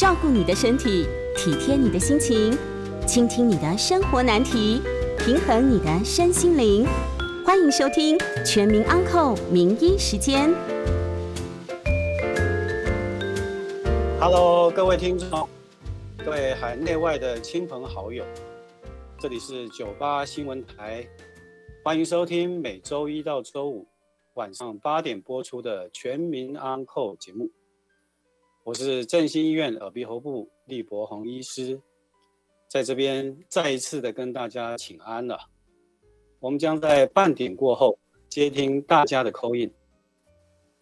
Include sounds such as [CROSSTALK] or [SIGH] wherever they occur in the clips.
照顾你的身体，体贴你的心情，倾听你的生活难题，平衡你的身心灵。欢迎收听《全民安扣名医时间》。Hello，各位听众，各位海内外的亲朋好友，这里是九八新闻台，欢迎收听每周一到周五晚上八点播出的《全民安扣》节目。我是振兴医院耳鼻喉部李伯宏医师，在这边再一次的跟大家请安了。我们将在半点过后接听大家的 call in，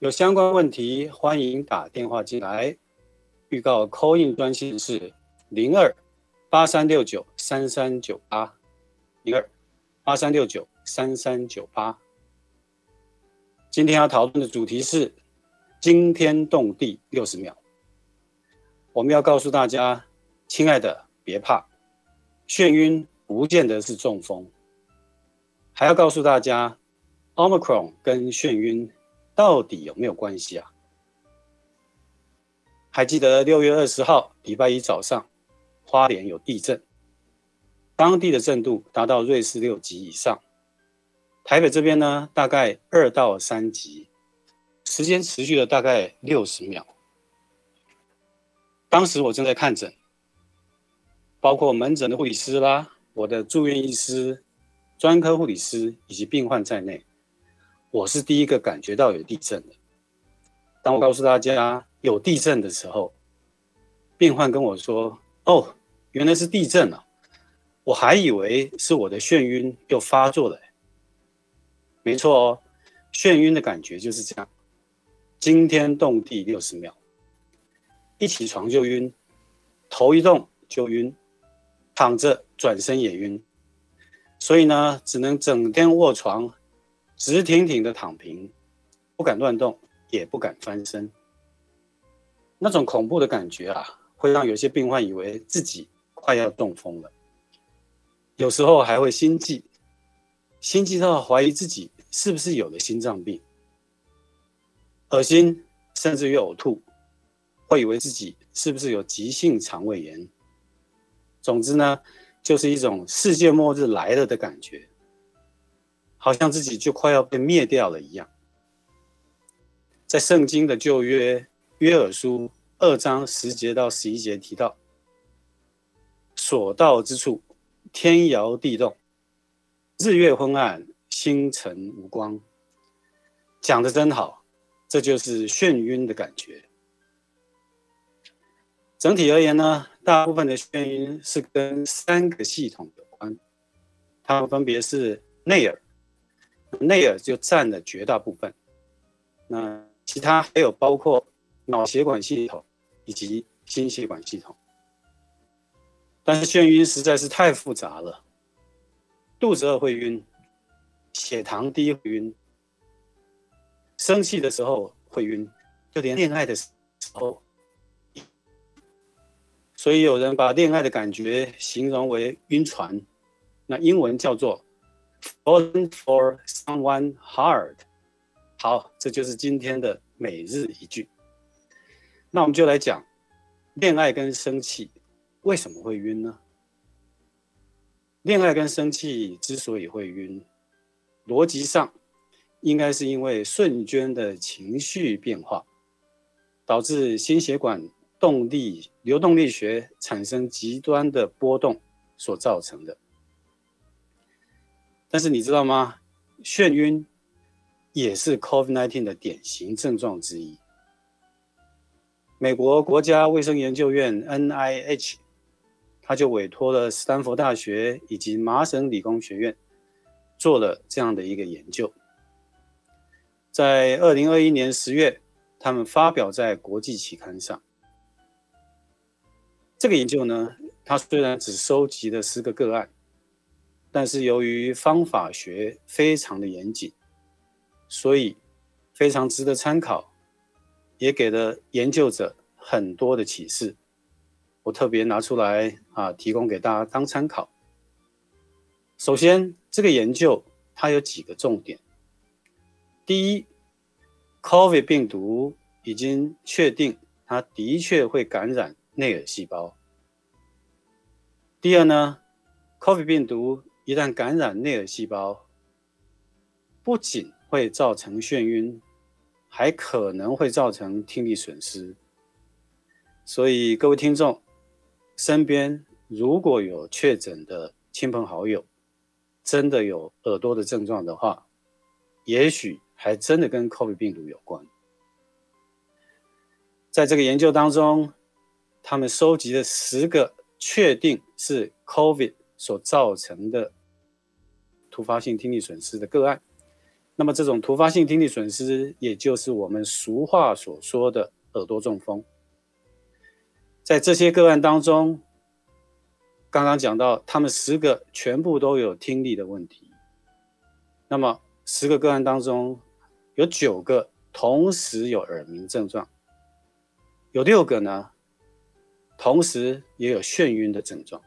有相关问题欢迎打电话进来。预告 call in 专线是零二八三六九三三九八零二八三六九三三九八。今天要讨论的主题是惊天动地六十秒。我们要告诉大家，亲爱的，别怕，眩晕不见得是中风。还要告诉大家，Omicron 跟眩晕到底有没有关系啊？还记得六月二十号礼拜一早上，花莲有地震，当地的震度达到瑞士六级以上。台北这边呢，大概二到三级，时间持续了大概六十秒。当时我正在看诊，包括门诊的护理师啦，我的住院医师、专科护理师以及病患在内，我是第一个感觉到有地震的。当我告诉大家有地震的时候，病患跟我说：“哦，原来是地震啊！我还以为是我的眩晕又发作了。”没错哦，眩晕的感觉就是这样，惊天动地六十秒，一起床就晕，头一动就晕，躺着转身也晕，所以呢，只能整天卧床，直挺挺的躺平，不敢乱动。也不敢翻身，那种恐怖的感觉啊，会让有些病患以为自己快要中风了，有时候还会心悸，心悸到怀疑自己是不是有了心脏病，恶心，甚至于呕吐，会以为自己是不是有急性肠胃炎。总之呢，就是一种世界末日来了的感觉，好像自己就快要被灭掉了一样。在圣经的旧约约珥书二章十节到十一节提到，所到之处，天摇地动，日月昏暗，星辰无光。讲的真好，这就是眩晕的感觉。整体而言呢，大部分的眩晕是跟三个系统有关，它们分别是内耳，内耳就占了绝大部分。那其他还有包括脑血管系统以及心血管系统，但是眩晕实在是太复杂了，肚子饿会晕，血糖低会晕，生气的时候会晕，就连恋爱的时候，所以有人把恋爱的感觉形容为晕船，那英文叫做 falling for someone hard。好，这就是今天的每日一句。那我们就来讲，恋爱跟生气为什么会晕呢？恋爱跟生气之所以会晕，逻辑上应该是因为瞬间的情绪变化，导致心血管动力流动力学产生极端的波动所造成的。但是你知道吗？眩晕。也是 COVID-19 的典型症状之一。美国国家卫生研究院 NIH，他就委托了斯坦福大学以及麻省理工学院做了这样的一个研究。在二零二一年十月，他们发表在国际期刊上。这个研究呢，它虽然只收集了十个个案，但是由于方法学非常的严谨。所以非常值得参考，也给了研究者很多的启示。我特别拿出来啊，提供给大家当参考。首先，这个研究它有几个重点。第一，COVID 病毒已经确定它的确会感染内耳细胞。第二呢，COVID 病毒一旦感染内耳细胞，不仅会造成眩晕，还可能会造成听力损失。所以各位听众，身边如果有确诊的亲朋好友，真的有耳朵的症状的话，也许还真的跟 COVID 病毒有关。在这个研究当中，他们收集了十个。确定是 COVID 所造成的突发性听力损失的个案，那么这种突发性听力损失，也就是我们俗话所说的耳朵中风。在这些个案当中，刚刚讲到，他们十个全部都有听力的问题，那么十个个案当中，有九个同时有耳鸣症状，有六个呢。同时也有眩晕的症状。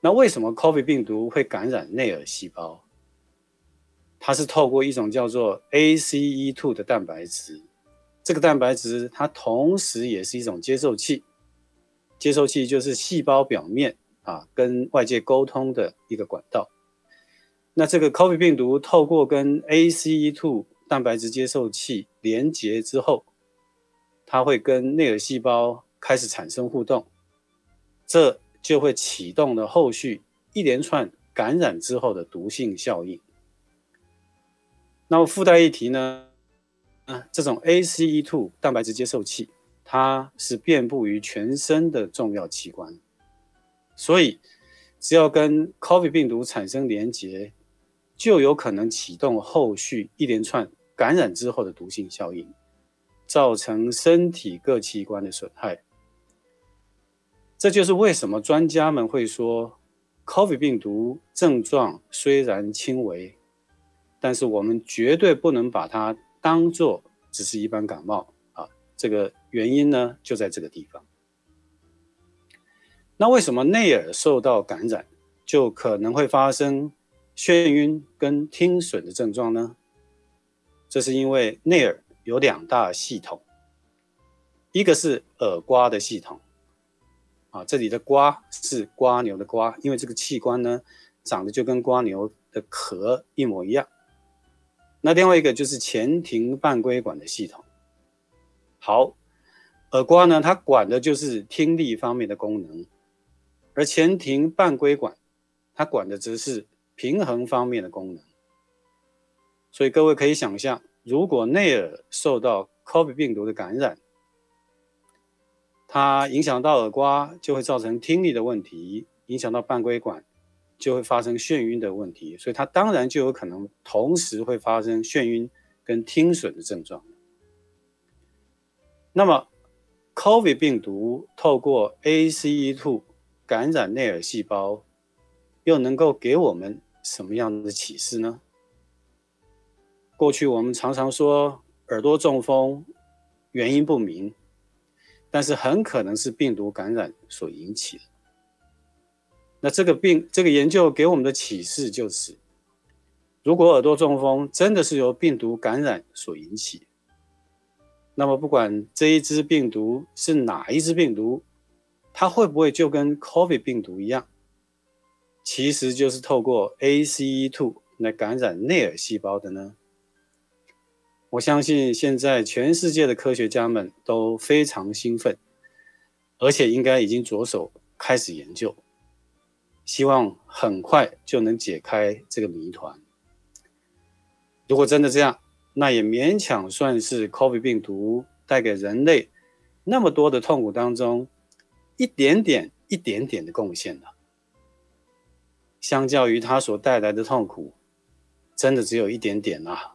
那为什么 COVID 病毒会感染内耳细胞？它是透过一种叫做 ACE2 的蛋白质。这个蛋白质它同时也是一种接受器，接受器就是细胞表面啊跟外界沟通的一个管道。那这个 COVID 病毒透过跟 ACE2 蛋白质接受器连接之后，它会跟内耳细胞开始产生互动，这就会启动了后续一连串感染之后的毒性效应。那么附带一提呢，啊，这种 ACE2 蛋白质接受器，它是遍布于全身的重要器官，所以只要跟 COVID 病毒产生连结，就有可能启动后续一连串感染之后的毒性效应。造成身体各器官的损害，这就是为什么专家们会说，COVID 病毒症状虽然轻微，但是我们绝对不能把它当做只是一般感冒啊。这个原因呢，就在这个地方。那为什么内耳受到感染，就可能会发生眩晕跟听损的症状呢？这是因为内耳。有两大系统，一个是耳瓜的系统，啊，这里的瓜是瓜牛的瓜，因为这个器官呢长得就跟瓜牛的壳一模一样。那另外一个就是前庭半规管的系统。好，耳瓜呢，它管的就是听力方面的功能，而前庭半规管它管的则是平衡方面的功能。所以各位可以想象。如果内耳受到 COVID 病毒的感染，它影响到耳瓜，就会造成听力的问题；影响到半规管，就会发生眩晕的问题。所以它当然就有可能同时会发生眩晕跟听损的症状。那么，COVID 病毒透过 ACE2 感染内耳细胞，又能够给我们什么样的启示呢？过去我们常常说耳朵中风原因不明，但是很可能是病毒感染所引起的。那这个病这个研究给我们的启示就是，如果耳朵中风真的是由病毒感染所引起，那么不管这一支病毒是哪一支病毒，它会不会就跟 COVID 病毒一样，其实就是透过 ACE2 来感染内耳细胞的呢？我相信现在全世界的科学家们都非常兴奋，而且应该已经着手开始研究，希望很快就能解开这个谜团。如果真的这样，那也勉强算是 COVID 病毒带给人类那么多的痛苦当中一点点、一点点的贡献了。相较于它所带来的痛苦，真的只有一点点啊。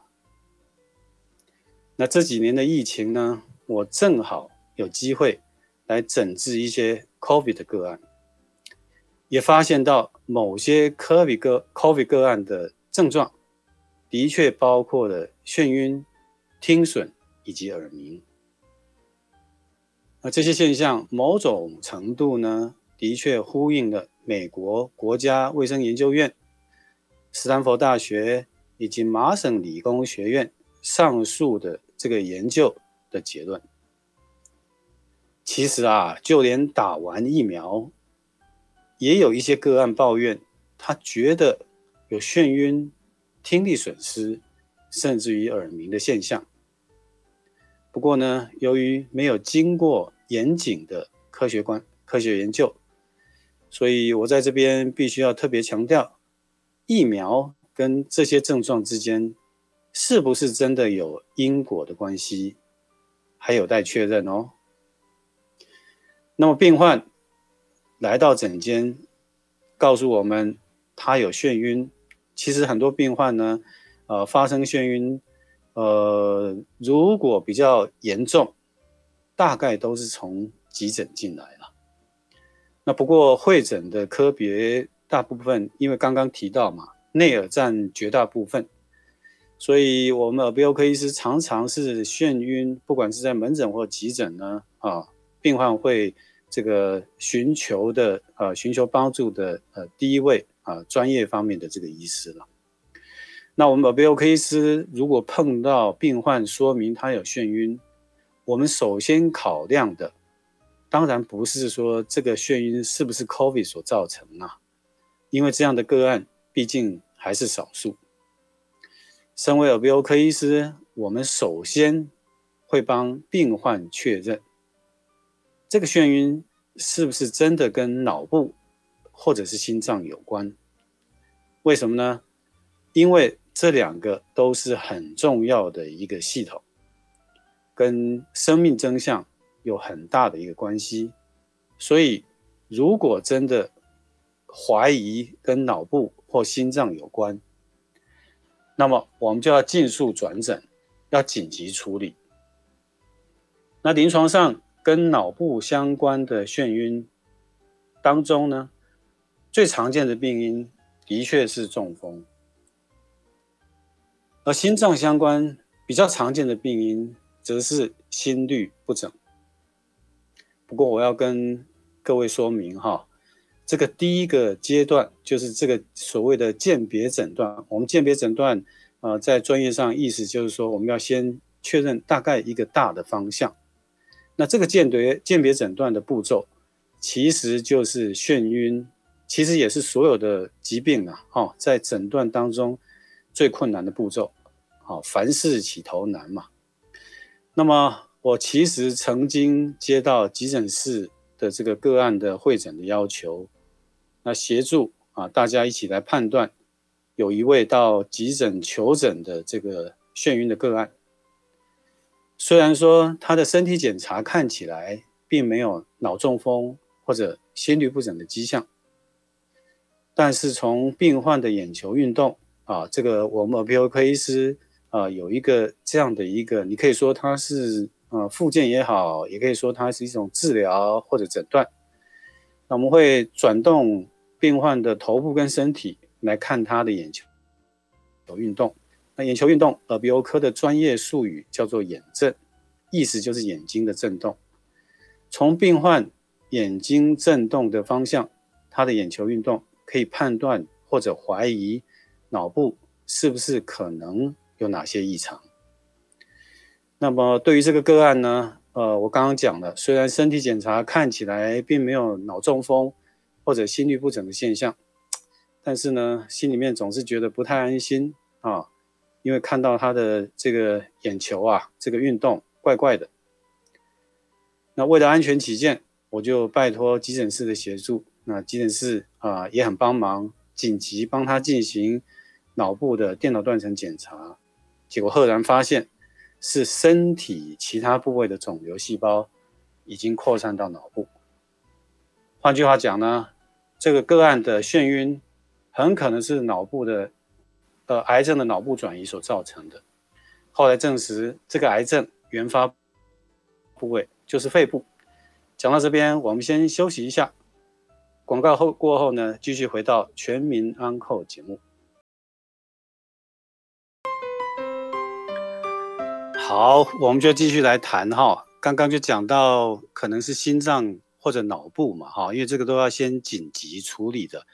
那这几年的疫情呢，我正好有机会来诊治一些 COVID 的个案，也发现到某些 COVID 个 COVID 个案的症状，的确包括了眩晕、听损以及耳鸣。那这些现象某种程度呢，的确呼应了美国国家卫生研究院、斯坦福大学以及麻省理工学院上述的。这个研究的结论，其实啊，就连打完疫苗，也有一些个案抱怨，他觉得有眩晕、听力损失，甚至于耳鸣的现象。不过呢，由于没有经过严谨的科学观科学研究，所以我在这边必须要特别强调，疫苗跟这些症状之间是不是真的有因果的关系，还有待确认哦。那么病患来到诊间，告诉我们他有眩晕。其实很多病患呢，呃，发生眩晕，呃，如果比较严重，大概都是从急诊进来了。那不过会诊的科别大部分，因为刚刚提到嘛，内耳占绝大部分，所以我们耳鼻喉科医师常常是眩晕，不管是在门诊或急诊呢，啊。病患会这个寻求的呃寻求帮助的呃第一位啊专业方面的这个医师了。那我们耳鼻喉科医师如果碰到病患说明他有眩晕，我们首先考量的当然不是说这个眩晕是不是 COVID 所造成啊，因为这样的个案毕竟还是少数。身为耳鼻喉科医师，我们首先会帮病患确认。这个眩晕是不是真的跟脑部或者是心脏有关？为什么呢？因为这两个都是很重要的一个系统，跟生命真相有很大的一个关系。所以，如果真的怀疑跟脑部或心脏有关，那么我们就要尽速转诊，要紧急处理。那临床上。跟脑部相关的眩晕当中呢，最常见的病因的确是中风，而心脏相关比较常见的病因则是心律不整。不过我要跟各位说明哈，这个第一个阶段就是这个所谓的鉴别诊断。我们鉴别诊断，呃，在专业上意思就是说，我们要先确认大概一个大的方向。那这个鉴别鉴别诊断的步骤，其实就是眩晕，其实也是所有的疾病啊，哈，在诊断当中最困难的步骤，好，凡事起头难嘛。那么我其实曾经接到急诊室的这个个案的会诊的要求，那协助啊大家一起来判断，有一位到急诊求诊的这个眩晕的个案。虽然说他的身体检查看起来并没有脑中风或者心律不整的迹象，但是从病患的眼球运动啊，这个我们耳鼻喉科医师啊有一个这样的一个，你可以说它是呃复健也好，也可以说它是一种治疗或者诊断。那我们会转动病患的头部跟身体来看他的眼球有运动。那眼球运动，耳鼻喉科的专业术语叫做眼震，意思就是眼睛的震动。从病患眼睛震动的方向，他的眼球运动可以判断或者怀疑脑部是不是可能有哪些异常。那么对于这个个案呢，呃，我刚刚讲了，虽然身体检查看起来并没有脑中风或者心律不整的现象，但是呢，心里面总是觉得不太安心啊。因为看到他的这个眼球啊，这个运动怪怪的。那为了安全起见，我就拜托急诊室的协助。那急诊室啊也很帮忙，紧急帮他进行脑部的电脑断层检查。结果赫然发现是身体其他部位的肿瘤细胞已经扩散到脑部。换句话讲呢，这个个案的眩晕很可能是脑部的。呃，癌症的脑部转移所造成的，后来证实这个癌症原发部位就是肺部。讲到这边，我们先休息一下，广告后过后呢，继续回到全民安扣节目。好，我们就继续来谈哈，刚刚就讲到可能是心脏或者脑部嘛哈，因为这个都要先紧急处理的，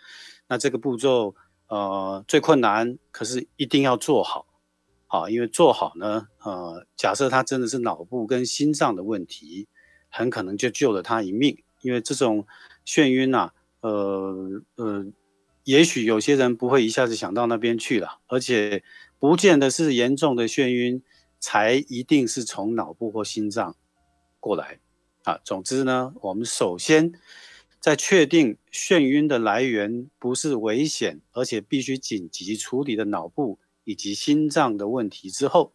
那这个步骤。呃，最困难，可是一定要做好，好，因为做好呢，呃，假设他真的是脑部跟心脏的问题，很可能就救了他一命。因为这种眩晕呐，呃呃，也许有些人不会一下子想到那边去了，而且不见得是严重的眩晕才一定是从脑部或心脏过来啊。总之呢，我们首先在确定眩晕的来源不是危险，而且必须紧急处理的脑部以及心脏的问题之后。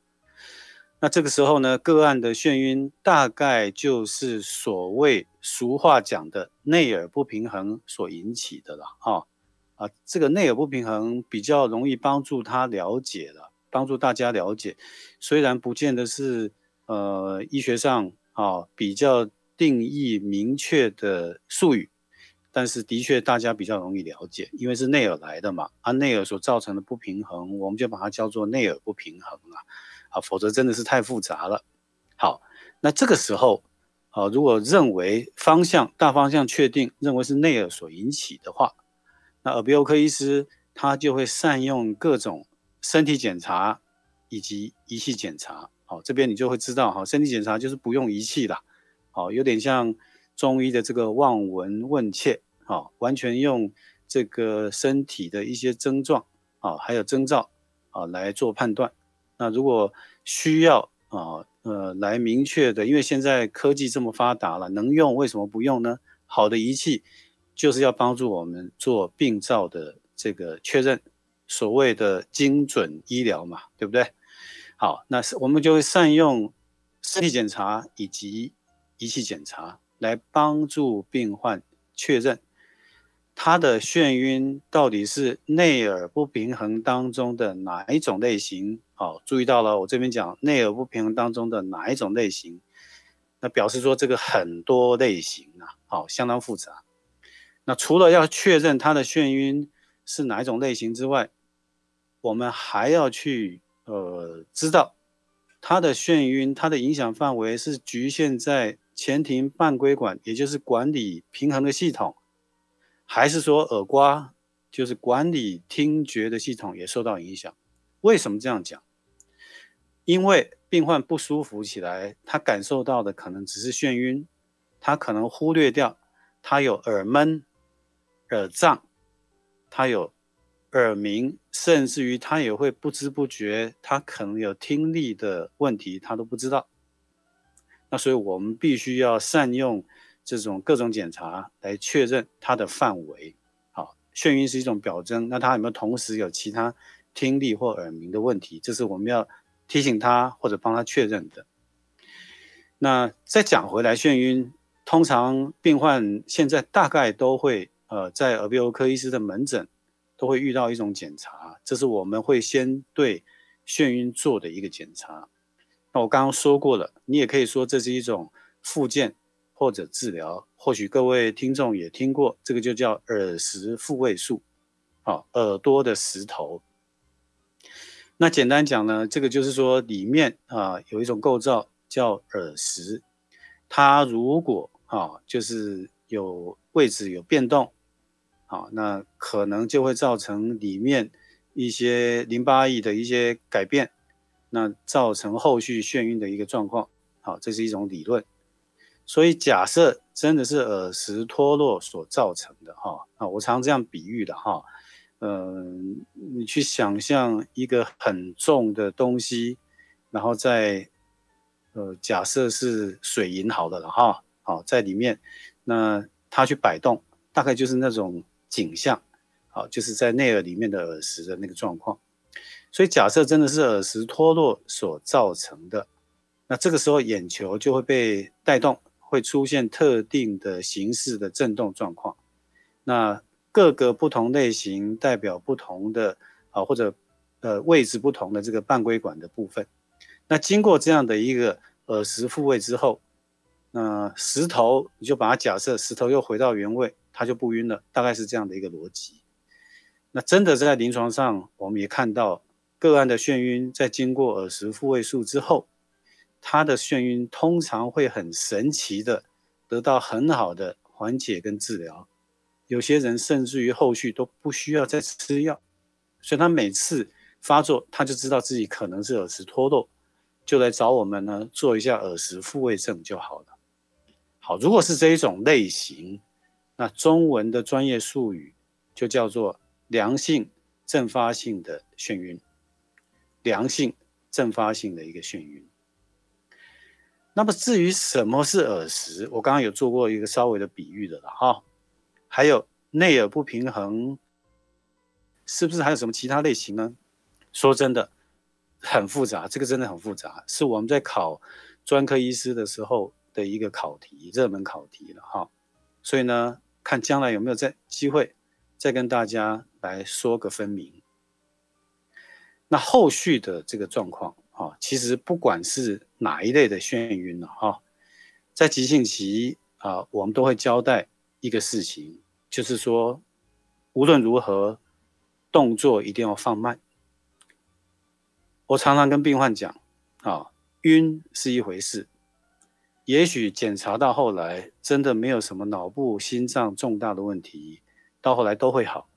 那这个时候呢，个案的眩晕大概就是所谓俗话讲的内耳不平衡所引起的了，哈啊，这个内耳不平衡比较容易帮助他了解了，帮助大家了解，虽然不见得是呃医学上啊比较定义明确的术语，但是的确大家比较容易了解，因为是内耳来的嘛，啊内耳所造成的不平衡，我们就把它叫做内耳不平衡啊。啊，否则真的是太复杂了。好，那这个时候，啊，如果认为方向大方向确定，认为是内耳所引起的话，那耳鼻喉科医师他就会善用各种身体检查以及仪器检查。好，这边你就会知道，哈，身体检查就是不用仪器啦，好，有点像中医的这个望闻问切，啊，完全用这个身体的一些症状，啊，还有征兆，啊，来做判断。那如果需要啊呃来明确的，因为现在科技这么发达了，能用为什么不用呢？好的仪器就是要帮助我们做病灶的这个确认，所谓的精准医疗嘛，对不对？好，那是我们就会善用身体检查以及仪器检查来帮助病患确认。他的眩晕到底是内耳不平衡当中的哪一种类型？好，注意到了，我这边讲内耳不平衡当中的哪一种类型？那表示说这个很多类型啊，好，相当复杂。那除了要确认他的眩晕是哪一种类型之外，我们还要去呃知道他的眩晕，它的影响范围是局限在前庭半规管，也就是管理平衡的系统。还是说耳瓜就是管理听觉的系统也受到影响？为什么这样讲？因为病患不舒服起来，他感受到的可能只是眩晕，他可能忽略掉他有耳闷、耳胀，他有耳鸣，甚至于他也会不知不觉，他可能有听力的问题，他都不知道。那所以我们必须要善用。这种各种检查来确认它的范围，好，眩晕是一种表征，那他有没有同时有其他听力或耳鸣的问题？这是我们要提醒他或者帮他确认的。那再讲回来，眩晕通常病患现在大概都会，呃，在耳鼻喉科医师的门诊都会遇到一种检查，这是我们会先对眩晕做的一个检查。那我刚刚说过了，你也可以说这是一种附件。或者治疗，或许各位听众也听过，这个就叫耳石复位术，好，耳朵的石头。那简单讲呢，这个就是说里面啊有一种构造叫耳石，它如果啊就是有位置有变动，好，那可能就会造成里面一些淋巴液的一些改变，那造成后续眩晕的一个状况，好，这是一种理论。所以假设真的是耳石脱落所造成的哈啊，我常这样比喻的哈，嗯，你去想象一个很重的东西，然后在呃假设是水银好的了哈，好在里面，那它去摆动，大概就是那种景象，好就是在内耳里面的耳石的那个状况。所以假设真的是耳石脱落所造成的，那这个时候眼球就会被带动。会出现特定的形式的震动状况，那各个不同类型代表不同的啊或者呃位置不同的这个半规管的部分，那经过这样的一个耳石复位之后，那石头你就把它假设石头又回到原位，它就不晕了，大概是这样的一个逻辑。那真的在临床上，我们也看到个案的眩晕在经过耳石复位术之后。他的眩晕通常会很神奇的得到很好的缓解跟治疗，有些人甚至于后续都不需要再吃药，所以他每次发作他就知道自己可能是耳石脱落，就来找我们呢做一下耳石复位症就好了。好，如果是这一种类型，那中文的专业术语就叫做良性阵发性的眩晕，良性阵发性的一个眩晕。那么至于什么是耳石，我刚刚有做过一个稍微的比喻的了哈。还有内耳不平衡，是不是还有什么其他类型呢？说真的，很复杂，这个真的很复杂，是我们在考专科医师的时候。的一个考题，热门考题了哈，所以呢，看将来有没有再机会再跟大家来说个分明。那后续的这个状况啊，其实不管是哪一类的眩晕了哈，在急性期啊，我们都会交代一个事情，就是说无论如何动作一定要放慢。我常常跟病患讲啊，晕是一回事。也许检查到后来真的没有什么脑部、心脏重大的问题，到后来都会好。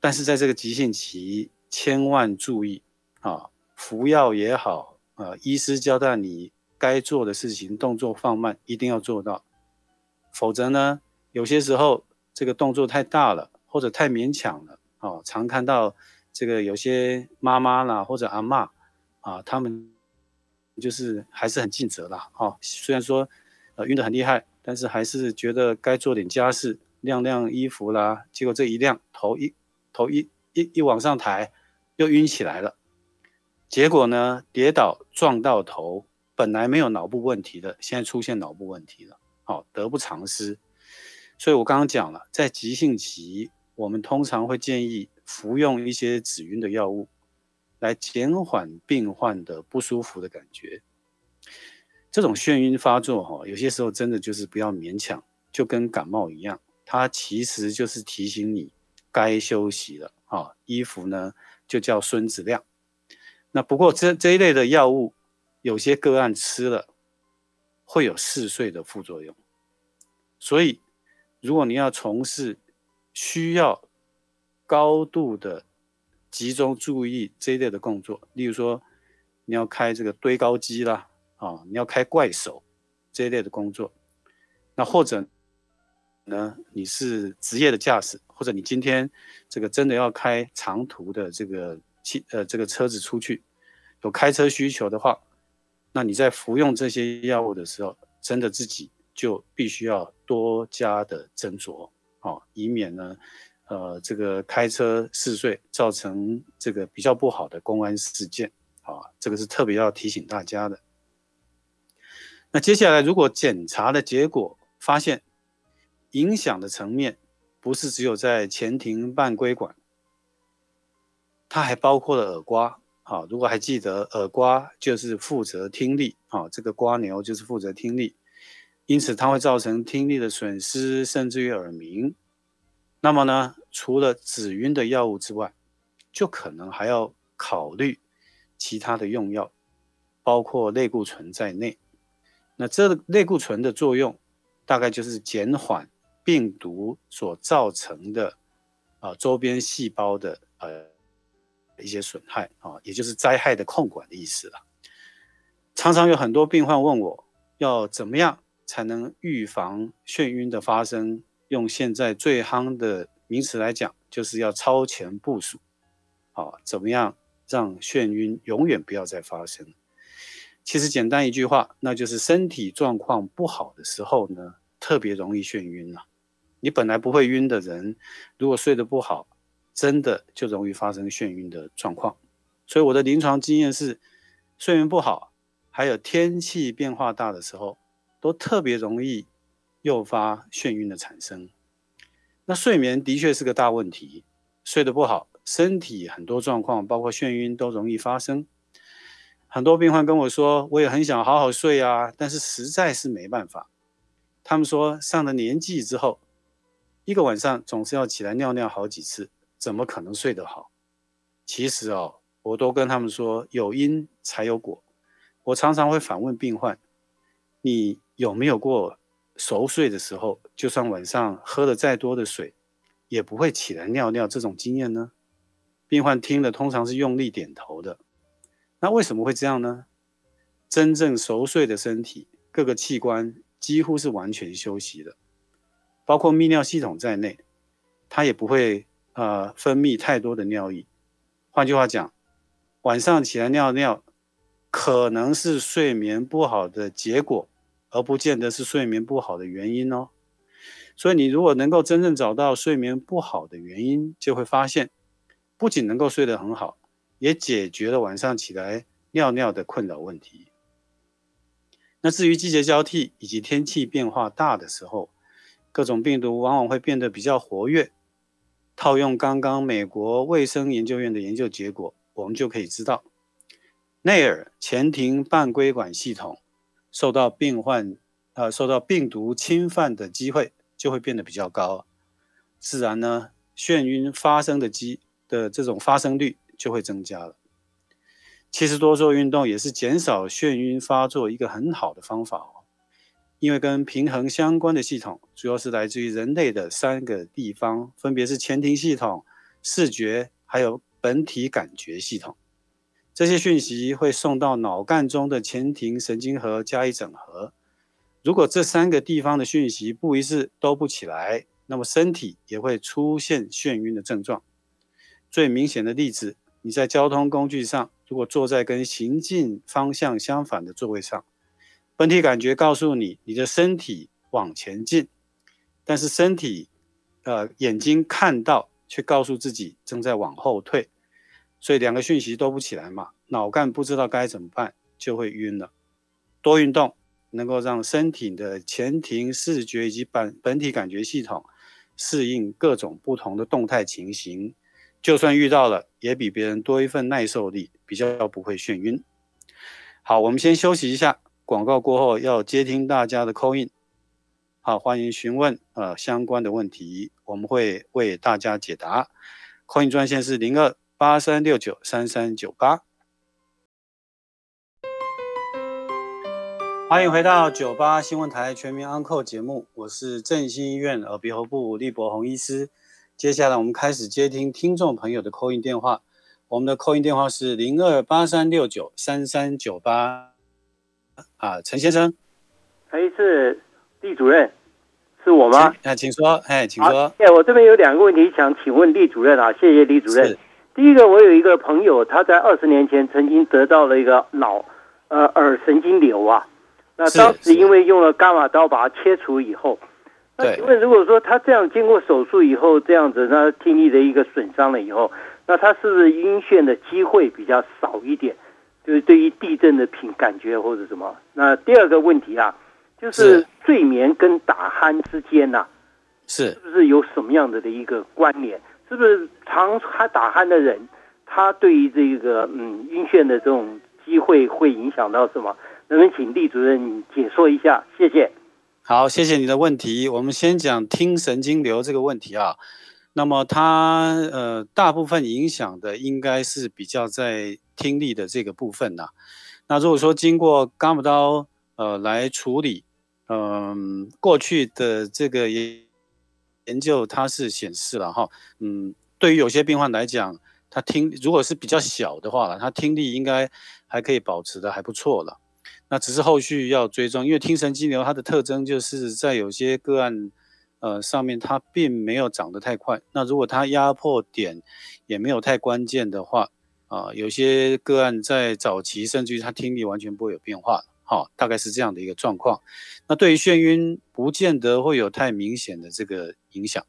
但是在这个急性期，千万注意啊，服药也好，呃，医师交代你该做的事情，动作放慢，一定要做到。否则呢，有些时候这个动作太大了，或者太勉强了，哦，常看到这个有些妈妈啦或者阿妈啊，他们。就是还是很尽责啦，哈，虽然说，呃，晕得很厉害，但是还是觉得该做点家事，晾晾衣服啦。结果这一晾，头一头一一一往上抬，又晕起来了。结果呢，跌倒撞到头，本来没有脑部问题的，现在出现脑部问题了，好，得不偿失。所以我刚刚讲了，在急性期，我们通常会建议服用一些止晕的药物。来减缓病患的不舒服的感觉。这种眩晕发作，哈，有些时候真的就是不要勉强，就跟感冒一样，它其实就是提醒你该休息了，哈。衣服呢就叫孙子亮。那不过这这一类的药物，有些个案吃了会有嗜睡的副作用，所以如果你要从事需要高度的集中注意这一类的工作，例如说你要开这个堆高机啦，啊，你要开怪手这一类的工作，那或者呢，你是职业的驾驶，或者你今天这个真的要开长途的这个汽呃这个车子出去，有开车需求的话，那你在服用这些药物的时候，真的自己就必须要多加的斟酌，啊，以免呢。呃，这个开车嗜睡造成这个比较不好的公安事件啊，这个是特别要提醒大家的。那接下来，如果检查的结果发现影响的层面不是只有在前庭半规管，它还包括了耳瓜啊。如果还记得，耳瓜就是负责听力啊，这个瓜牛就是负责听力，因此它会造成听力的损失，甚至于耳鸣。那么呢，除了止晕的药物之外，就可能还要考虑其他的用药，包括类固醇在内。那这类固醇的作用，大概就是减缓病毒所造成的啊周边细胞的呃一些损害啊，也就是灾害的控管的意思了。常常有很多病患问我，要怎么样才能预防眩晕的发生？用现在最夯的名词来讲，就是要超前部署，啊，怎么样让眩晕永远不要再发生？其实简单一句话，那就是身体状况不好的时候呢，特别容易眩晕了。你本来不会晕的人，如果睡得不好，真的就容易发生眩晕的状况。所以我的临床经验是，睡眠不好，还有天气变化大的时候，都特别容易。诱发眩晕的产生，那睡眠的确是个大问题。睡得不好，身体很多状况，包括眩晕都容易发生。很多病患跟我说，我也很想好好睡啊，但是实在是没办法。他们说上了年纪之后，一个晚上总是要起来尿尿好几次，怎么可能睡得好？其实哦，我都跟他们说，有因才有果。我常常会反问病患，你有没有过？熟睡的时候，就算晚上喝了再多的水，也不会起来尿尿。这种经验呢，病患听了通常是用力点头的。那为什么会这样呢？真正熟睡的身体，各个器官几乎是完全休息的，包括泌尿系统在内，它也不会呃分泌太多的尿液。换句话讲，晚上起来尿尿，可能是睡眠不好的结果，而不见得是睡眠不好的原因哦。所以你如果能够真正找到睡眠不好的原因，就会发现，不仅能够睡得很好，也解决了晚上起来尿尿的困扰问题。那至于季节交替以及天气变化大的时候，各种病毒往往会变得比较活跃。套用刚刚美国卫生研究院的研究结果，我们就可以知道，内耳前庭半规管系统受到病患呃受到病毒侵犯的机会就会变得比较高，自然呢眩晕发生的机的这种发生率就会增加了。其实多做运动也是减少眩晕发作一个很好的方法哦，因为跟平衡相关的系统主要是来自于人类的三个地方，分别是前庭系统、视觉还有本体感觉系统。这些讯息会送到脑干中的前庭神经核加以整合。如果这三个地方的讯息不一致都不起来，那么身体也会出现眩晕的症状。最明显的例子，你在交通工具上。如果坐在跟行进方向相反的座位上，本体感觉告诉你你的身体往前进，但是身体，呃，眼睛看到却告诉自己正在往后退，所以两个讯息都不起来嘛，脑干不知道该怎么办，就会晕了。多运动能够让身体的前庭视觉以及本本体感觉系统适应各种不同的动态情形。就算遇到了，也比别人多一份耐受力，比较不会眩晕。好，我们先休息一下，广告过后要接听大家的 call in。好，欢迎询问呃相关的问题，我们会为大家解答。call in 专线是零二八三六九三三九八。欢迎回到九八新闻台全民安扣节目，我是振兴医院耳鼻喉部立博宏医师。接下来我们开始接听听众朋友的扣音电话，我们的扣音电话是零二八三六九三三九八。啊，陈先生，哎，是厉主任，是我吗？哎，请说，哎，请说。哎，我这边有两个问题想请问厉主任啊，谢谢厉主任。第一个，我有一个朋友，他在二十年前曾经得到了一个脑呃耳神经瘤啊，那当时因为用了伽马刀把它切除以后。那请问，如果说他这样经过手术以后，这样子，那听力的一个损伤了以后，那他是不是晕眩的机会比较少一点？就是对于地震的品感觉或者什么？那第二个问题啊，就是睡眠跟打鼾之间呐，是是不是有什么样的的一个关联？是不是常还打鼾的人，他对于这个嗯晕眩的这种机会会影响到什么？能不能请厉主任解说一下？谢谢。好，谢谢你的问题。我们先讲听神经瘤这个问题啊。那么它呃，大部分影响的应该是比较在听力的这个部分呐。那如果说经过伽马刀呃来处理，嗯，过去的这个研研究它是显示了哈，嗯，对于有些病患来讲，他听如果是比较小的话了，他听力应该还可以保持的还不错了。那只是后续要追踪，因为听神经瘤它的特征就是在有些个案，呃上面它并没有长得太快。那如果它压迫点也没有太关键的话，啊，有些个案在早期甚至于他听力完全不会有变化，好，大概是这样的一个状况。那对于眩晕，不见得会有太明显的这个影响。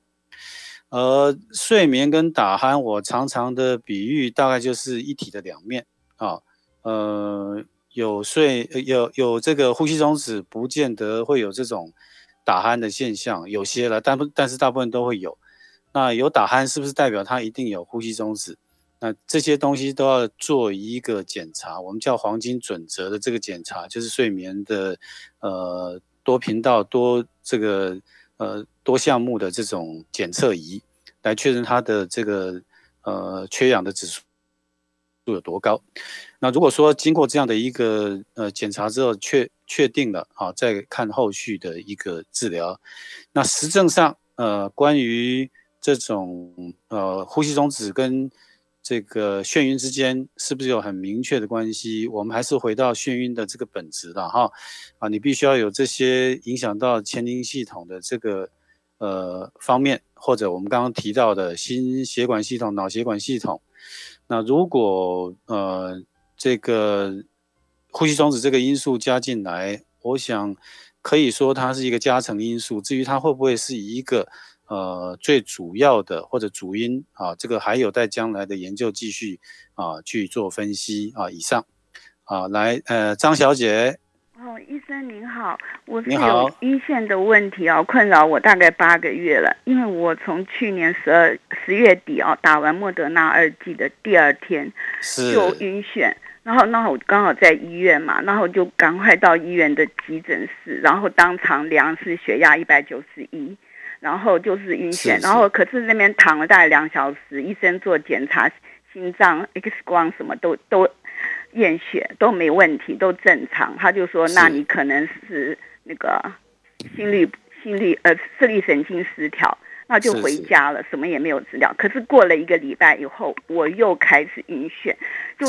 而睡眠跟打鼾，我常常的比喻大概就是一体的两面啊，呃。有睡有有这个呼吸中止，不见得会有这种打鼾的现象，有些了，但不但是大部分都会有。那有打鼾是不是代表他一定有呼吸中止？那这些东西都要做一个检查，我们叫黄金准则的这个检查，就是睡眠的呃多频道多这个呃多项目的这种检测仪，来确认他的这个呃缺氧的指数。度有多高？那如果说经过这样的一个呃检查之后确确定了啊，再看后续的一个治疗。那实证上呃，关于这种呃呼吸中止跟这个眩晕之间是不是有很明确的关系？我们还是回到眩晕的这个本质了哈，啊，你必须要有这些影响到前庭系统的这个呃方面，或者我们刚刚提到的心血管系统、脑血管系统。那如果呃这个呼吸装置这个因素加进来，我想可以说它是一个加成因素。至于它会不会是一个？呃，最主要的或者主因啊，这个还有待将来的研究继续啊去做分析啊。以上啊，来呃，张小姐。哦，医生您好，我是有一线的问题啊，困扰我大概八个月了。因为我从去年十二十月底啊打完莫德纳二剂的第二天就晕眩，然后那我刚好在医院嘛，然后就赶快到医院的急诊室，然后当场量是血压一百九十一。然后就是晕眩，然后可是那边躺了大概两小时，医生做检查，心脏 X 光什么都都验血都没问题，都正常。他就说，那你可能是那个心率心率呃视力神经失调，那就回家了，什么也没有治疗。可是过了一个礼拜以后，我又开始晕眩，就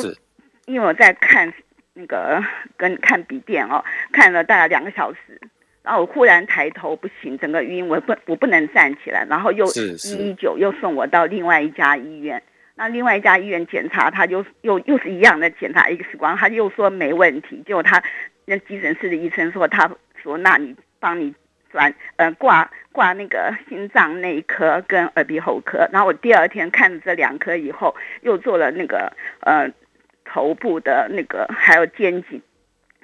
因为我在看那个跟看笔电哦，看了大概两个小时。然后我忽然抬头不行，整个晕，我不我不能站起来，然后又一一九又送我到另外一家医院。那另外一家医院检查，他就又又是一样的检查 X 光，他又说没问题。结果他那急诊室的医生说，他说那你帮你转呃挂挂那个心脏内科跟耳鼻喉科。然后我第二天看了这两科以后，又做了那个呃头部的那个还有肩颈。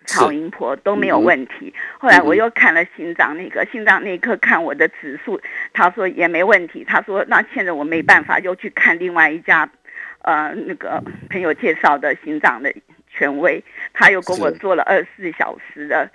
超音波都没有问题，后来我又看了心脏那个心脏内科看我的指数，他说也没问题。他说那现在我没办法，又去看另外一家，呃，那个朋友介绍的心脏的权威，他又给我做了二十四小时的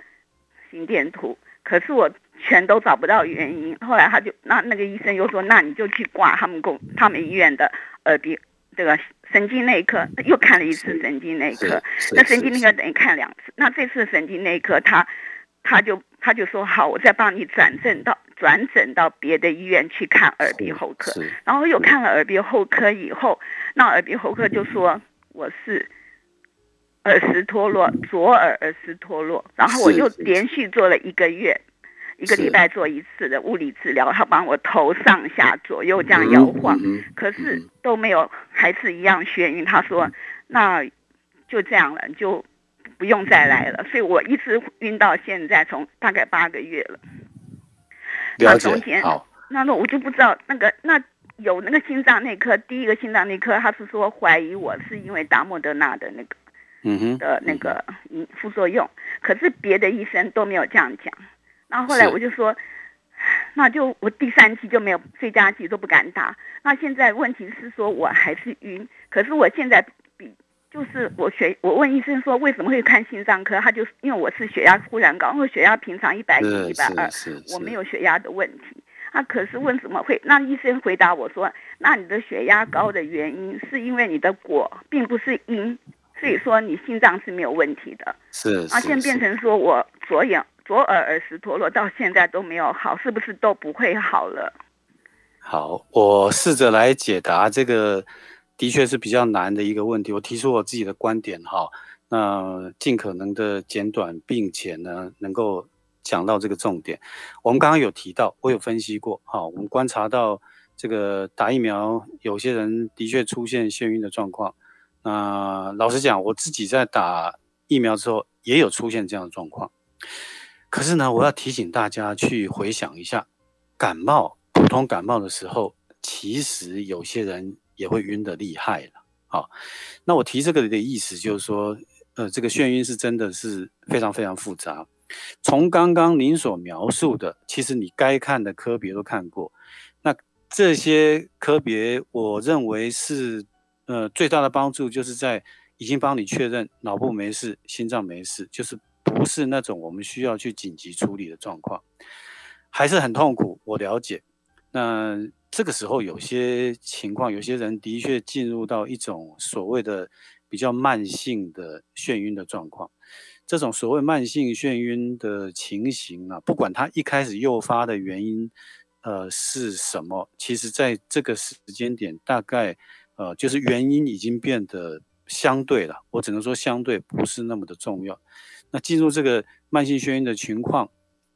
心电图，可是我全都找不到原因。后来他就那那个医生又说，那你就去挂他们公他们医院的耳鼻这个。神经内科又看了一次神经内科，那神经内科等于看两次。那这次神经内科他他就他就说好，我再帮你转正到转诊到别的医院去看耳鼻喉科。然后又看了耳鼻喉科以后，那耳鼻喉科就说我是耳石脱落，左耳耳石脱落。然后我又连续做了一个月。一个礼拜做一次的物理治疗，他帮我头上下左右这样摇晃，可是都没有，还是一样眩晕。他说，那就这样了，就不用再来了。所以我一直晕到现在，从大概八个月了。了解。好。那那我就不知道那个那有那个心脏内科，第一个心脏内科他是说怀疑我是因为达莫德纳的那个嗯哼的那个嗯副作用，可是别的医生都没有这样讲。然后后来我就说，那就我第三期就没有睡加剂都不敢打。那现在问题是说我还是晕，可是我现在比就是我血我问医生说为什么会看心脏科，他就因为我是血压忽然高，因为血压平常一百一、一百二，我没有血压的问题。那可是问什么会？那医生回答我说，那你的血压高的原因是因为你的果并不是因，所以说你心脏是没有问题的。是。啊，现在变成说我左眼。左耳耳石脱落到现在都没有好，是不是都不会好了？好，我试着来解答这个，的确是比较难的一个问题。我提出我自己的观点哈，那尽可能的简短，并且呢能够讲到这个重点。我们刚刚有提到，我有分析过哈，我们观察到这个打疫苗，有些人的确出现眩晕的状况。那老实讲，我自己在打疫苗之后也有出现这样的状况。可是呢，我要提醒大家去回想一下，感冒普通感冒的时候，其实有些人也会晕得厉害了。好，那我提这个的意思就是说，呃，这个眩晕是真的是非常非常复杂。从刚刚您所描述的，其实你该看的科别都看过，那这些科别，我认为是呃最大的帮助，就是在已经帮你确认脑部没事，心脏没事，就是。是那种我们需要去紧急处理的状况，还是很痛苦。我了解。那这个时候有些情况，有些人的确进入到一种所谓的比较慢性的眩晕的状况。这种所谓慢性眩晕的情形啊，不管它一开始诱发的原因，呃是什么，其实在这个时间点，大概呃，就是原因已经变得相对了，我只能说相对不是那么的重要。那进入这个慢性眩晕的情况，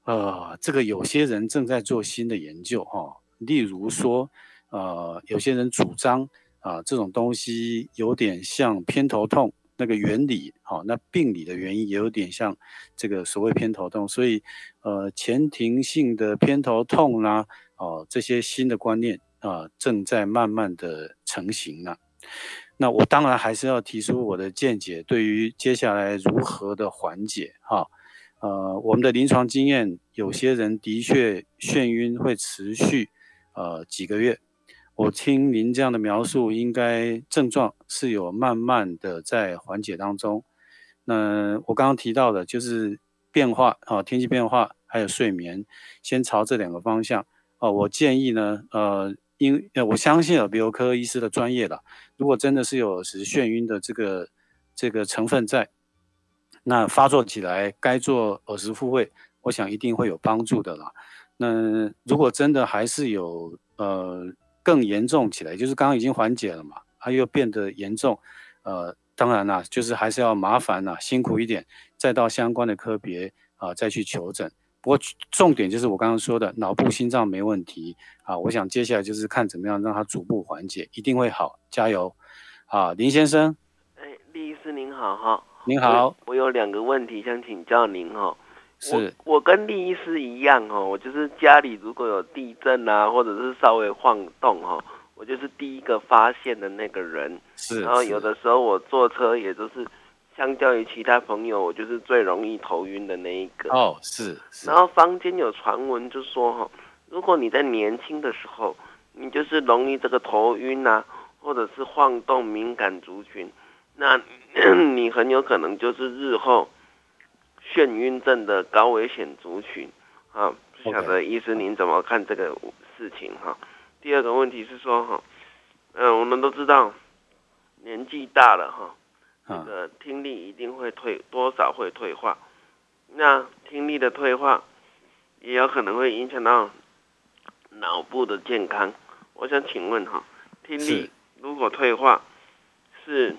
呃，这个有些人正在做新的研究哈，例如说，呃，有些人主张啊，这种东西有点像偏头痛那个原理，好，那病理的原因也有点像这个所谓偏头痛，所以，呃，前庭性的偏头痛啦，哦，这些新的观念啊，正在慢慢的成型了。那我当然还是要提出我的见解，对于接下来如何的缓解哈，呃，我们的临床经验，有些人的确眩晕会持续呃几个月。我听您这样的描述，应该症状是有慢慢的在缓解当中。那我刚刚提到的就是变化啊，天气变化还有睡眠，先朝这两个方向啊。我建议呢，呃。因呃，我相信耳鼻喉科医师的专业了。如果真的是有是眩晕的这个这个成分在，那发作起来该做耳石复位，我想一定会有帮助的啦。那如果真的还是有呃更严重起来，就是刚刚已经缓解了嘛，它又变得严重，呃，当然啦，就是还是要麻烦啦，辛苦一点，再到相关的科别啊再去求诊。不过重点就是我刚刚说的脑部心脏没问题啊，我想接下来就是看怎么样让它逐步缓解，一定会好，加油！啊，林先生，哎，李医师您好哈，您好，我有两个问题想请教您哈，是，我跟李医师一样哈，我就是家里如果有地震啊，或者是稍微晃动哈，我就是第一个发现的那个人，是，然后有的时候我坐车也都是。相较于其他朋友，我就是最容易头晕的那一个。哦，是。然后坊间有传闻就说哈，如果你在年轻的时候，你就是容易这个头晕啊，或者是晃动敏感族群，那 [COUGHS] 你很有可能就是日后眩晕症的高危险族群啊。不晓得医生您怎么看这个事情哈？第二个问题是说哈，嗯，我们都知道年纪大了哈。这个听力一定会退，多少会退化。那听力的退化，也有可能会影响到脑部的健康。我想请问哈，听力如果退化，是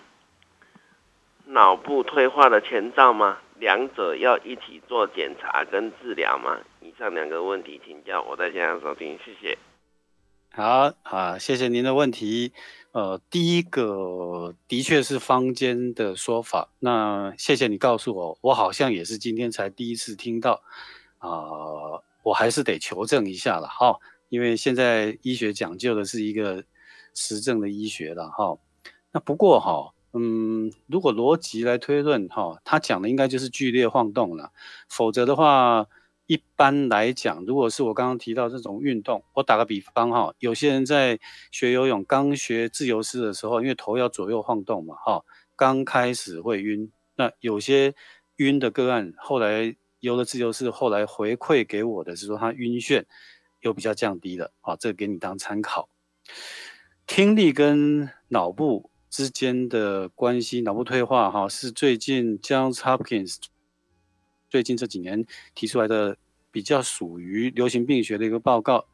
脑部退化的前兆吗？两者要一起做检查跟治疗吗？以上两个问题请教，我在线上收听，谢谢。好好，谢谢您的问题。呃，第一个的确是坊间的说法，那谢谢你告诉我，我好像也是今天才第一次听到，啊，我还是得求证一下了哈，因为现在医学讲究的是一个实证的医学了哈。那不过哈，嗯，如果逻辑来推论哈，他讲的应该就是剧烈晃动了，否则的话。一般来讲，如果是我刚刚提到这种运动，我打个比方哈，有些人在学游泳，刚学自由式的时候，因为头要左右晃动嘛，哈，刚开始会晕。那有些晕的个案，后来游了自由式，后来回馈给我的是说他晕眩又比较降低了，啊，这个给你当参考。听力跟脑部之间的关系，脑部退化哈，是最近 John Hopkins。最近这几年提出来的比较属于流行病学的一个报告，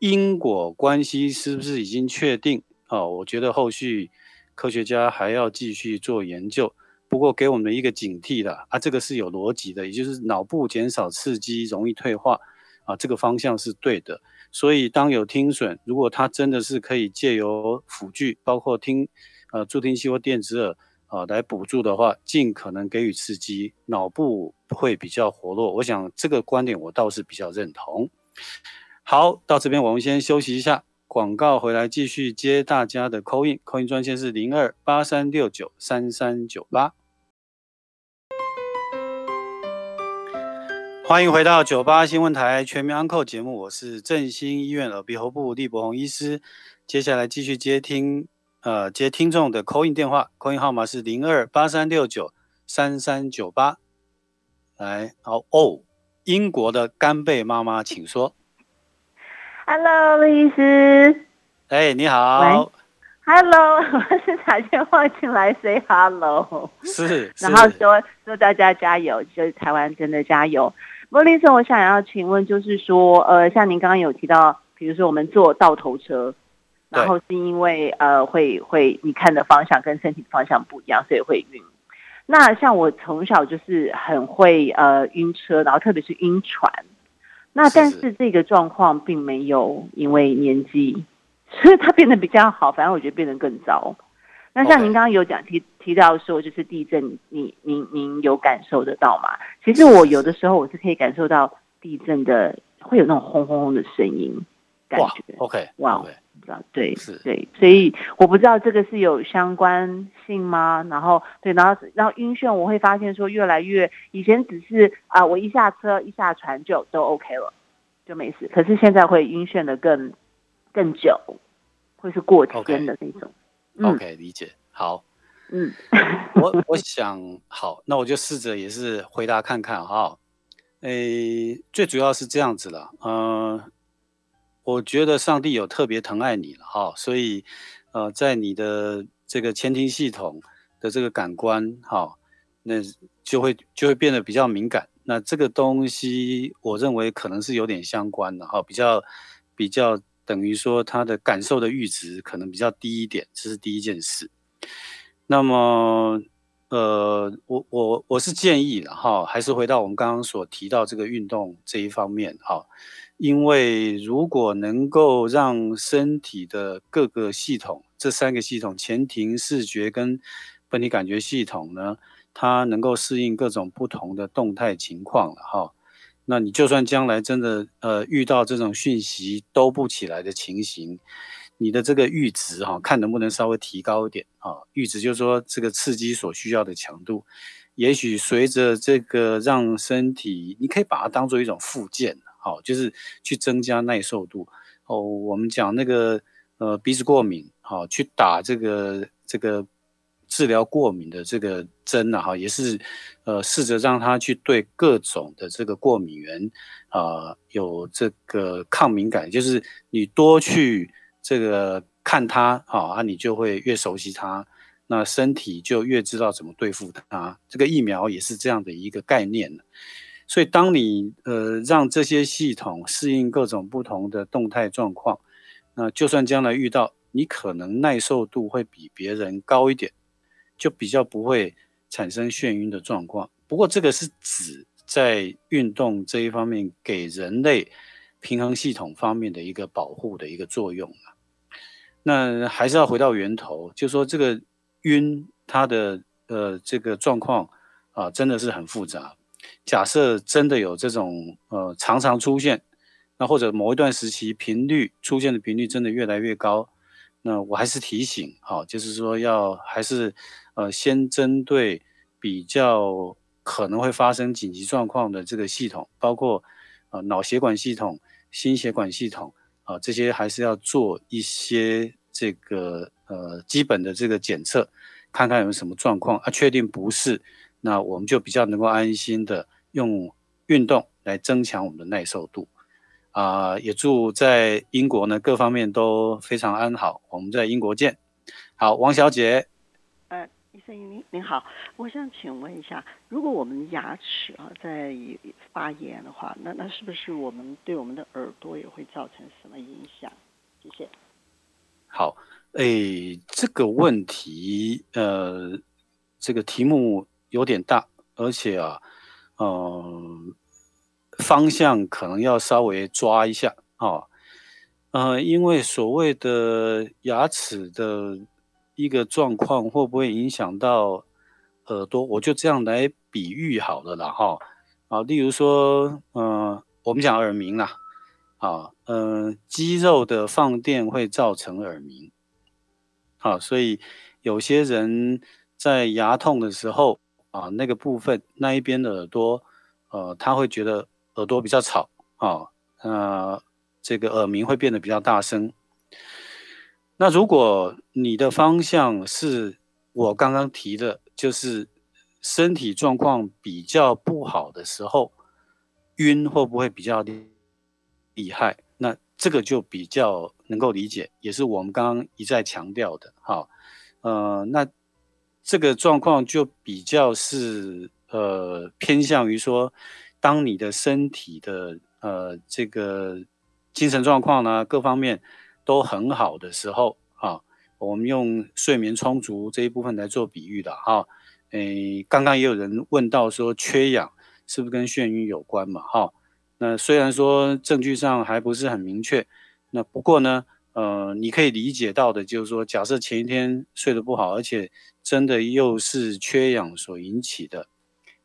因果关系是不是已经确定？哦，我觉得后续科学家还要继续做研究。不过给我们一个警惕的啊，这个是有逻辑的，也就是脑部减少刺激容易退化啊，这个方向是对的。所以当有听损，如果它真的是可以借由辅具，包括听呃助听器或电子耳。啊，来补助的话，尽可能给予刺激，脑部会比较活络。我想这个观点我倒是比较认同。好，到这边我们先休息一下，广告回来继续接大家的扣印，扣印专线是零二八三六九三三九八。欢迎回到九八新闻台全民安扣节目，我是振兴医院耳鼻喉部厉博宏医师，接下来继续接听。呃，接听众的 call in 电话，call in 号码是零二八三六九三三九八。来，好哦，英国的干贝妈妈，请说。Hello，陆医师。哎，你好。Hello，我是打电话进来 say hello。是。然后说说大家加油，就是台湾真的加油。莫医生，我想要请问，就是说，呃，像您刚刚有提到，比如说我们坐倒头车。然后是因为呃会会你看的方向跟身体方向不一样，所以会晕。那像我从小就是很会呃晕车，然后特别是晕船。那但是这个状况并没有因为年纪，[LAUGHS] 所以它变得比较好。反而我觉得变得更糟。那像您刚刚有讲提提到说，就是地震，你您您有感受得到吗？其实我有的时候我是可以感受到地震的，会有那种轰轰轰的声音，感觉。OK，哇。道，对，是，对，所以我不知道这个是有相关性吗？然后，对，然后，然后晕眩，我会发现说越来越，以前只是啊，我一下车一下船就都 OK 了，就没事。可是现在会晕眩的更更久，会是过天的那种。OK，理解。好，嗯，[LAUGHS] 我我想好，那我就试着也是回答看看哈。诶，最主要是这样子了，嗯。我觉得上帝有特别疼爱你了哈，所以，呃，在你的这个前庭系统的这个感官哈，那就会就会变得比较敏感。那这个东西，我认为可能是有点相关的哈，比较比较等于说他的感受的阈值可能比较低一点，这是第一件事。那么，呃，我我我是建议了哈，还是回到我们刚刚所提到这个运动这一方面哈。因为如果能够让身体的各个系统，这三个系统——前庭、视觉跟本体感觉系统呢，它能够适应各种不同的动态情况了哈，那你就算将来真的呃遇到这种讯息都不起来的情形，你的这个阈值哈，看能不能稍微提高一点啊？阈值就是说这个刺激所需要的强度，也许随着这个让身体，你可以把它当做一种附件。好，就是去增加耐受度。哦，我们讲那个呃鼻子过敏，好，去打这个这个治疗过敏的这个针呢，哈，也是呃试着让他去对各种的这个过敏源啊有这个抗敏感，就是你多去这个看它，好啊，你就会越熟悉它，那身体就越知道怎么对付它。这个疫苗也是这样的一个概念。所以，当你呃让这些系统适应各种不同的动态状况，那就算将来遇到，你可能耐受度会比别人高一点，就比较不会产生眩晕的状况。不过，这个是指在运动这一方面给人类平衡系统方面的一个保护的一个作用啊。那还是要回到源头，就说这个晕它的呃这个状况啊，真的是很复杂。假设真的有这种呃常常出现，那或者某一段时期频率出现的频率真的越来越高，那我还是提醒，好，就是说要还是呃先针对比较可能会发生紧急状况的这个系统，包括呃脑血管系统、心血管系统啊这些还是要做一些这个呃基本的这个检测，看看有什么状况啊，确定不是。那我们就比较能够安心的用运动来增强我们的耐受度，啊，也祝在英国呢各方面都非常安好。我们在英国见。好，王小姐。呃，医生您您好，我想请问一下，如果我们牙齿啊在发炎的话，那那是不是我们对我们的耳朵也会造成什么影响？谢谢。好，诶，这个问题，呃，这个题目。有点大，而且啊，呃，方向可能要稍微抓一下啊，呃，因为所谓的牙齿的一个状况会不会影响到耳朵？我就这样来比喻好了啦，哈，啊，例如说，嗯，我们讲耳鸣啦，啊，嗯，肌肉的放电会造成耳鸣，好，所以有些人在牙痛的时候。啊，那个部分那一边的耳朵，呃，他会觉得耳朵比较吵啊，呃，这个耳鸣会变得比较大声。那如果你的方向是我刚刚提的，就是身体状况比较不好的时候，晕会不会比较厉害？那这个就比较能够理解，也是我们刚刚一再强调的。哈，呃，那。这个状况就比较是呃偏向于说，当你的身体的呃这个精神状况呢各方面都很好的时候啊，我们用睡眠充足这一部分来做比喻的哈。诶，刚刚也有人问到说缺氧是不是跟眩晕有关嘛？哈，那虽然说证据上还不是很明确，那不过呢，呃，你可以理解到的就是说，假设前一天睡得不好，而且真的又是缺氧所引起的，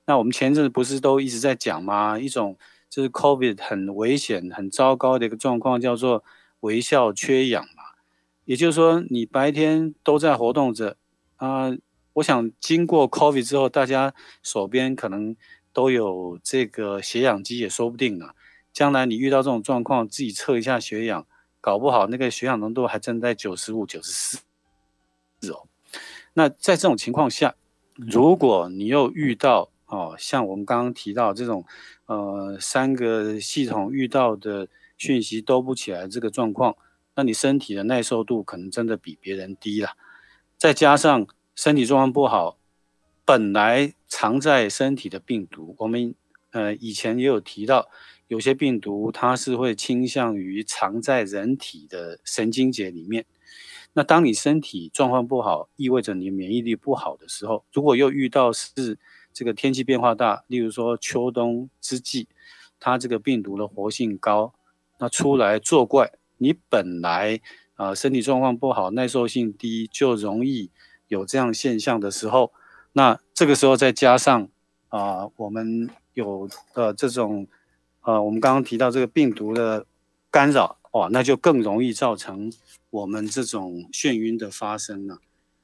那我们前阵子不是都一直在讲吗？一种就是 COVID 很危险、很糟糕的一个状况，叫做微笑缺氧嘛。也就是说，你白天都在活动着啊。我想经过 COVID 之后，大家手边可能都有这个血氧机，也说不定啊。将来你遇到这种状况，自己测一下血氧，搞不好那个血氧浓度还真在九十五、九十四哦。那在这种情况下，如果你又遇到哦，像我们刚刚提到这种呃三个系统遇到的讯息都不起来这个状况，那你身体的耐受度可能真的比别人低了，再加上。身体状况不好，本来藏在身体的病毒，我们呃以前也有提到，有些病毒它是会倾向于藏在人体的神经节里面。那当你身体状况不好，意味着你免疫力不好的时候，如果又遇到是这个天气变化大，例如说秋冬之际，它这个病毒的活性高，那出来作怪，你本来啊身体状况不好，耐受性低，就容易。有这样现象的时候，那这个时候再加上啊，我们有呃这种呃，我们刚刚提到这个病毒的干扰哦，那就更容易造成我们这种眩晕的发生了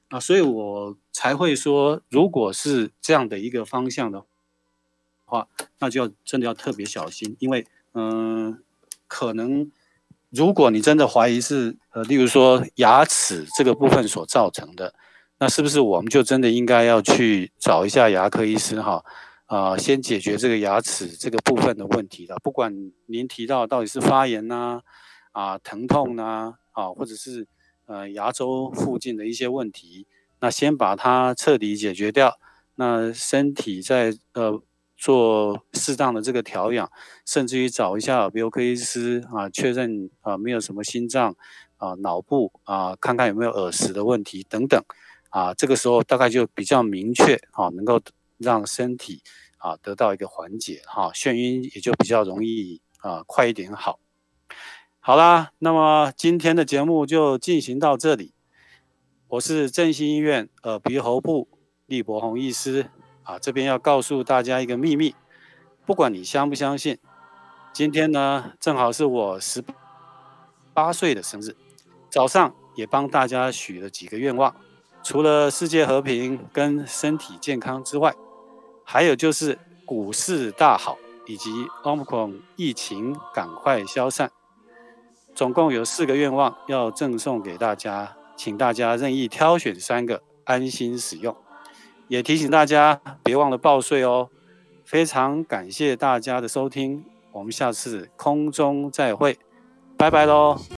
啊，所以我才会说，如果是这样的一个方向的话，那就要真的要特别小心，因为嗯，可能如果你真的怀疑是呃，例如说牙齿这个部分所造成的。那是不是我们就真的应该要去找一下牙科医师哈？啊，先解决这个牙齿这个部分的问题了。不管您提到到底是发炎呐，啊，疼痛呐，啊，或者是呃牙周附近的一些问题，那先把它彻底解决掉。那身体在呃做适当的这个调养，甚至于找一下耳鼻喉科医师啊，确认啊没有什么心脏啊、脑部啊，看看有没有耳石的问题等等。啊，这个时候大概就比较明确啊，能够让身体啊得到一个缓解哈，眩晕也就比较容易啊快一点好。好啦，那么今天的节目就进行到这里。我是振兴医院耳鼻喉部李伯宏医师啊，这边要告诉大家一个秘密，不管你相不相信，今天呢正好是我十八岁的生日，早上也帮大家许了几个愿望。除了世界和平跟身体健康之外，还有就是股市大好，以及 Omicron 疫情赶快消散。总共有四个愿望要赠送给大家，请大家任意挑选三个，安心使用。也提醒大家别忘了报税哦。非常感谢大家的收听，我们下次空中再会，拜拜喽。